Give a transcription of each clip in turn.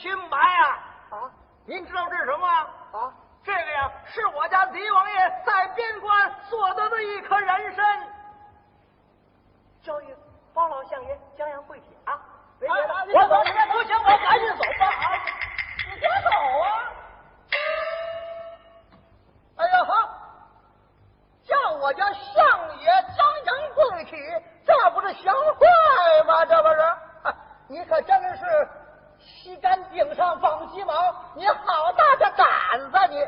清白呀啊您知道这是什么？啊这个呀是我家狄王爷在边关所得的一颗人参。交与包老相爷江洋跪体啊。别别别我走你们不行我赶紧走吧啊你别走啊。哎呀哈叫我家相爷江阳跪体这不是行坏吗？这不是。你可真是旗杆顶上放鸡毛，你好大的胆子你！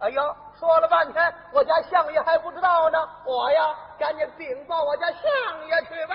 哎呦，说了半天，我家相爷还不知道呢。我呀，赶紧禀报我家相爷去吧。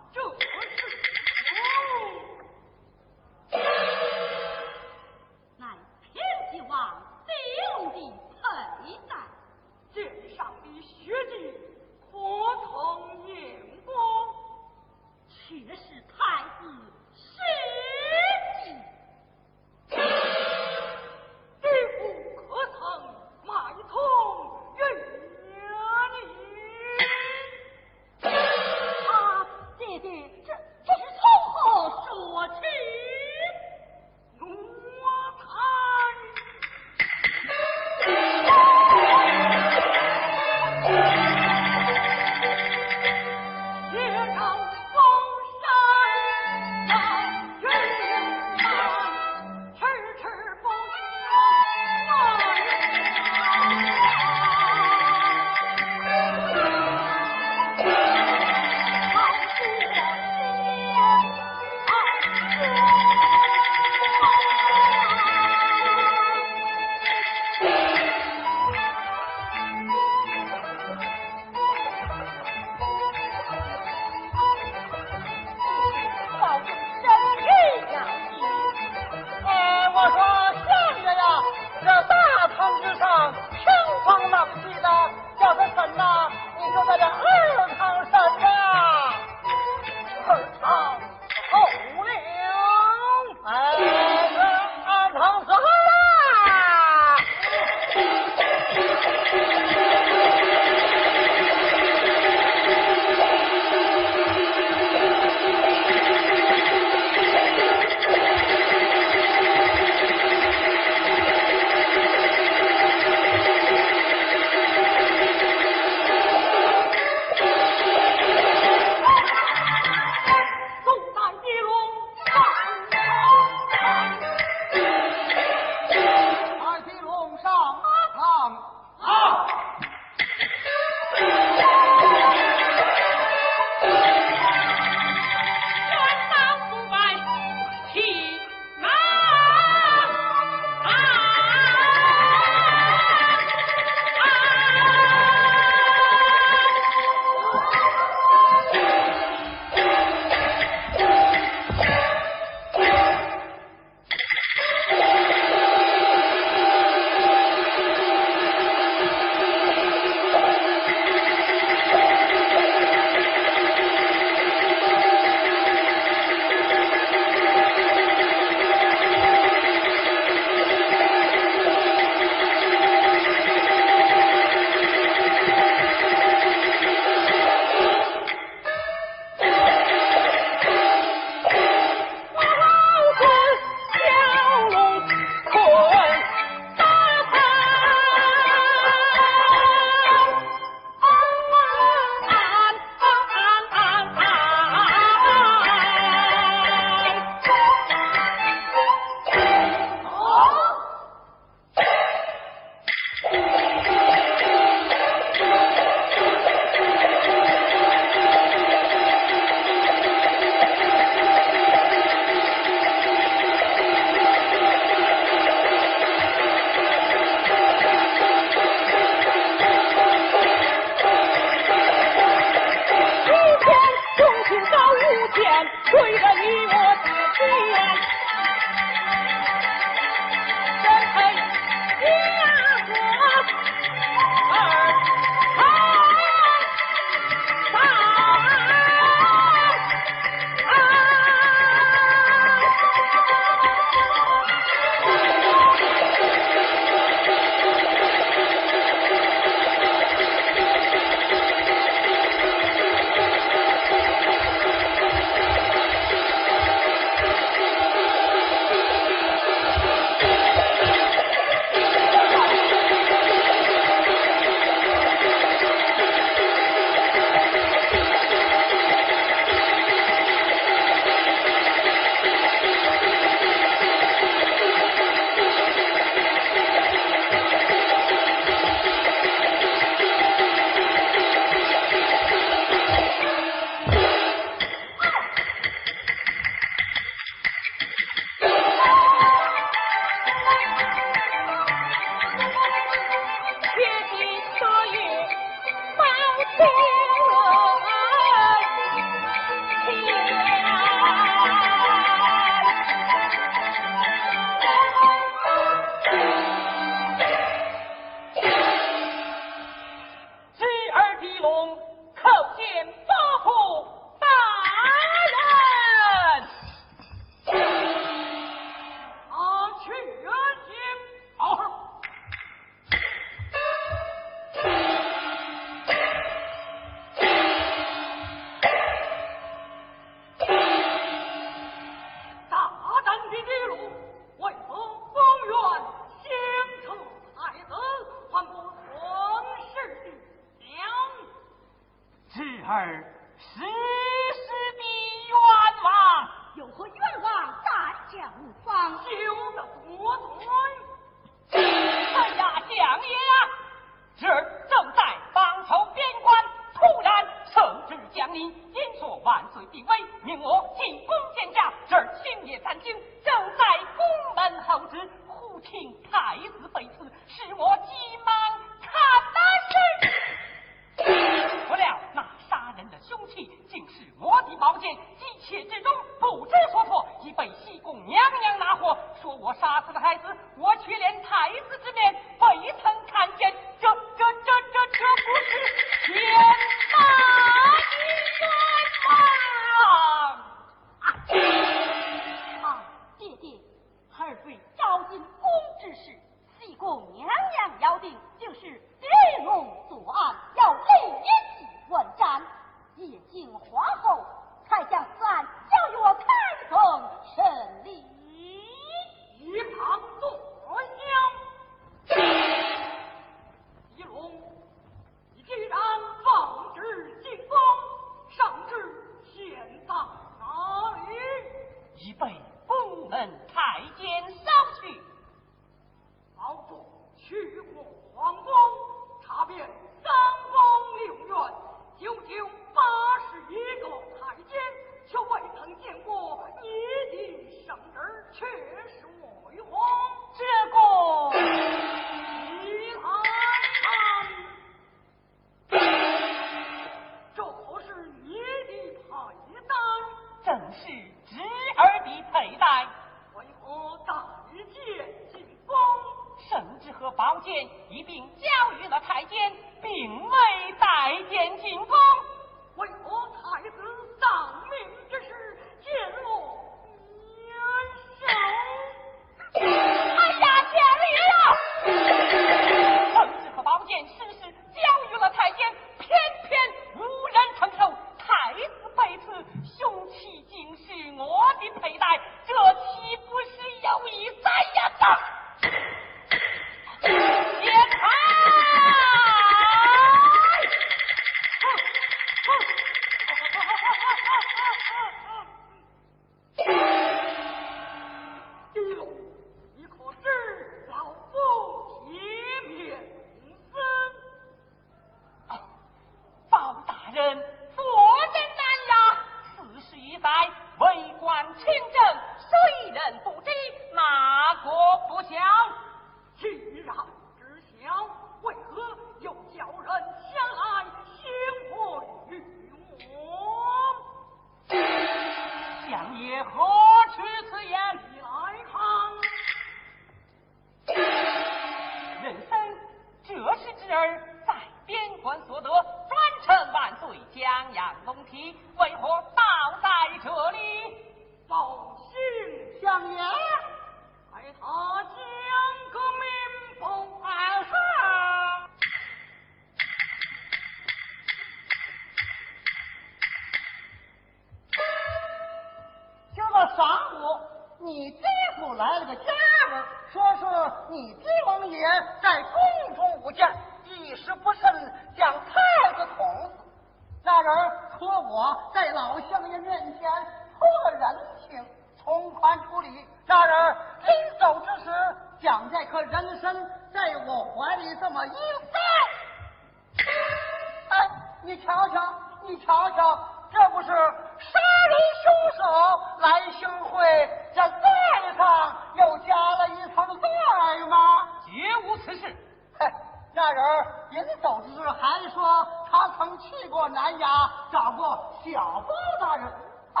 找过小包大人。啊，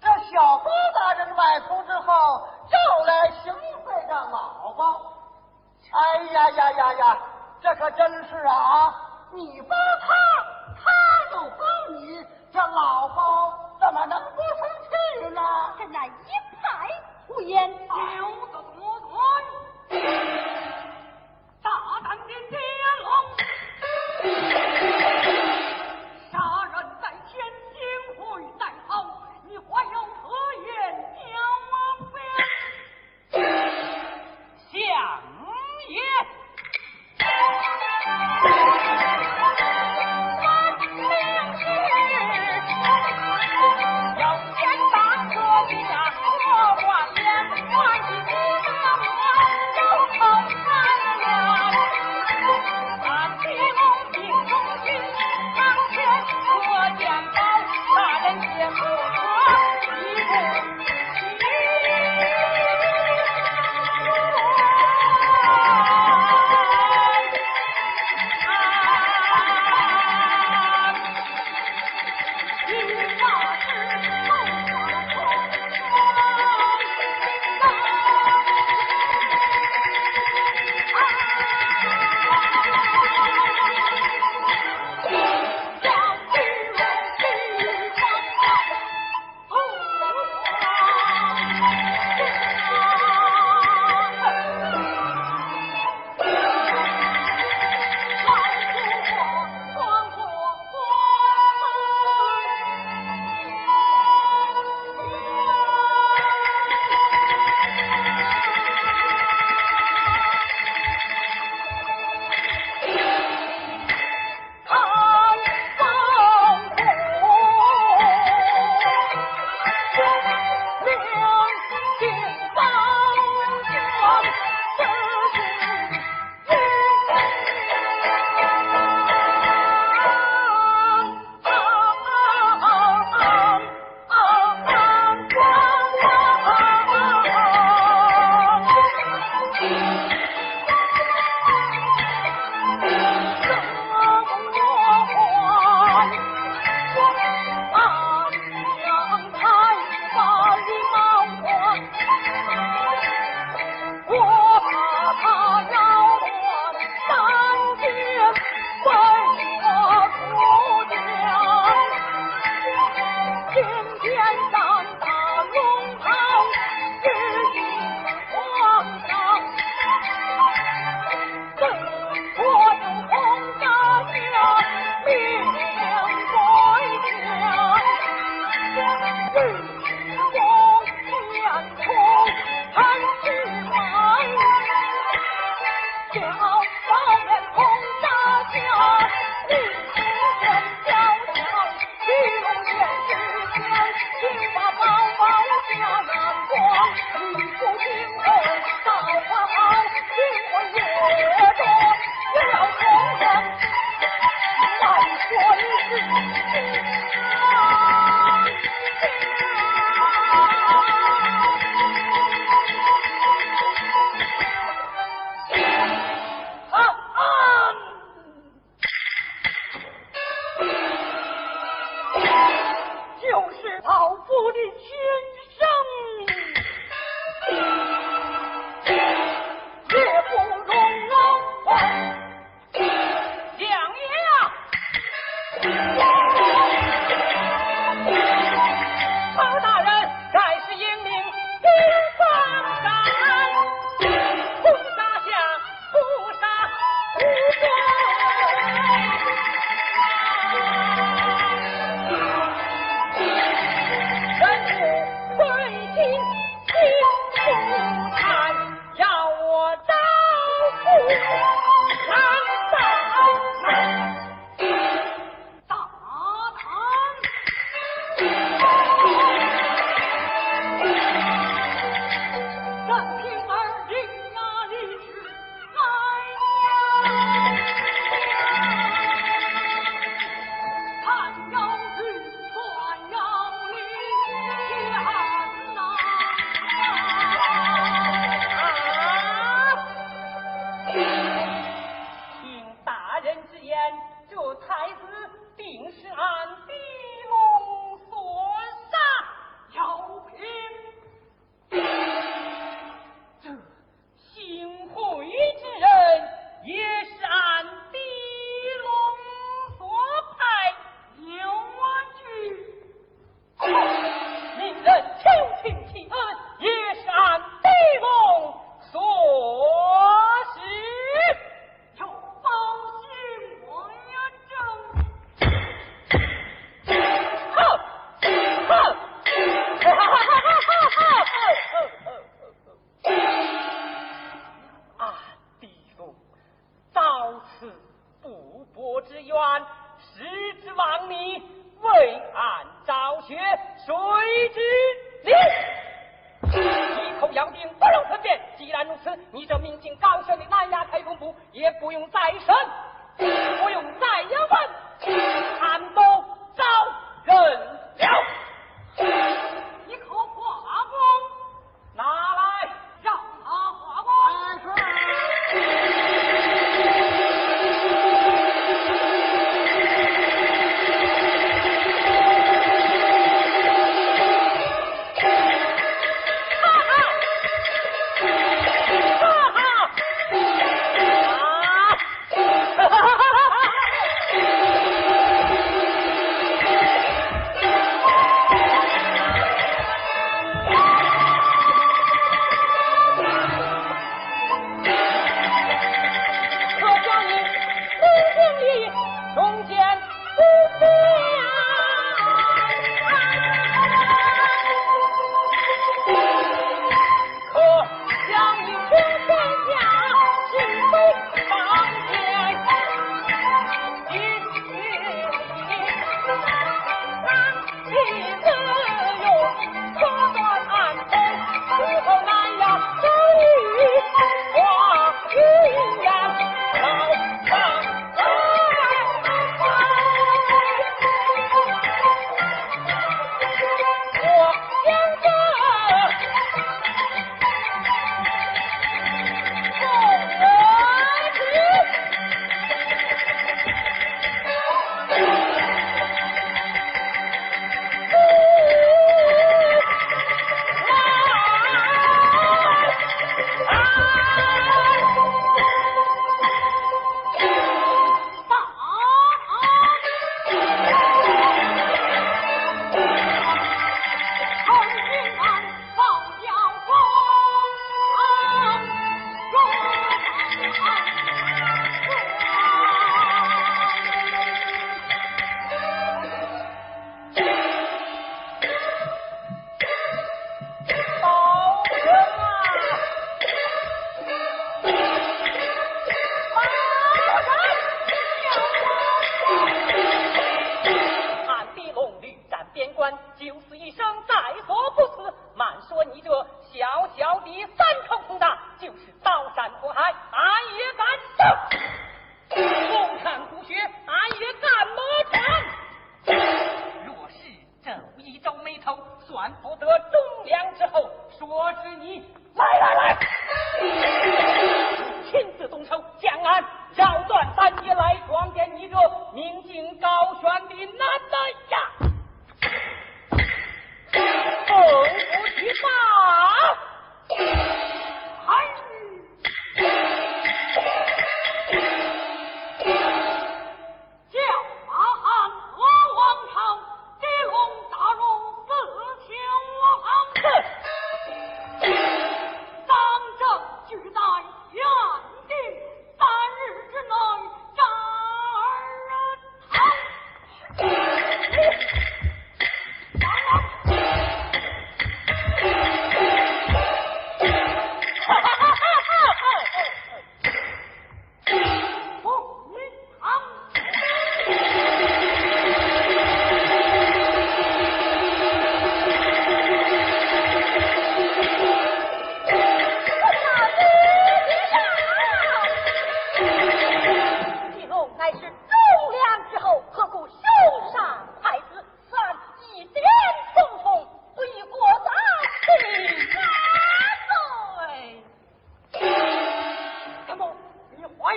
这小包大人买出之后，又来行贿的老包。哎呀呀呀呀，这可真是啊！你包他，他又包你，这老包怎么能不生气呢？这那一派胡言，牛的多嘴。大胆的天龙。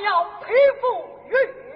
要佩服与。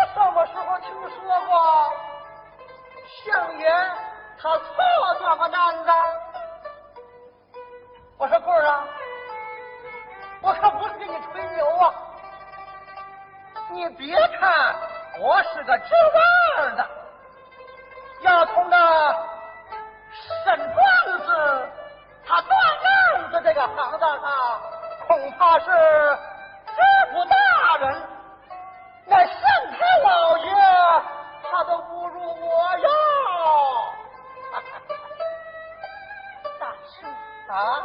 我什么时候听说过相爷他做过这个案子我说棍儿啊我可不是跟你吹牛啊你别看我是个知道的要从那审段子他断案子这个行当上恐怕是知府大人那圣太老爷，他都侮辱我哟！大师啊！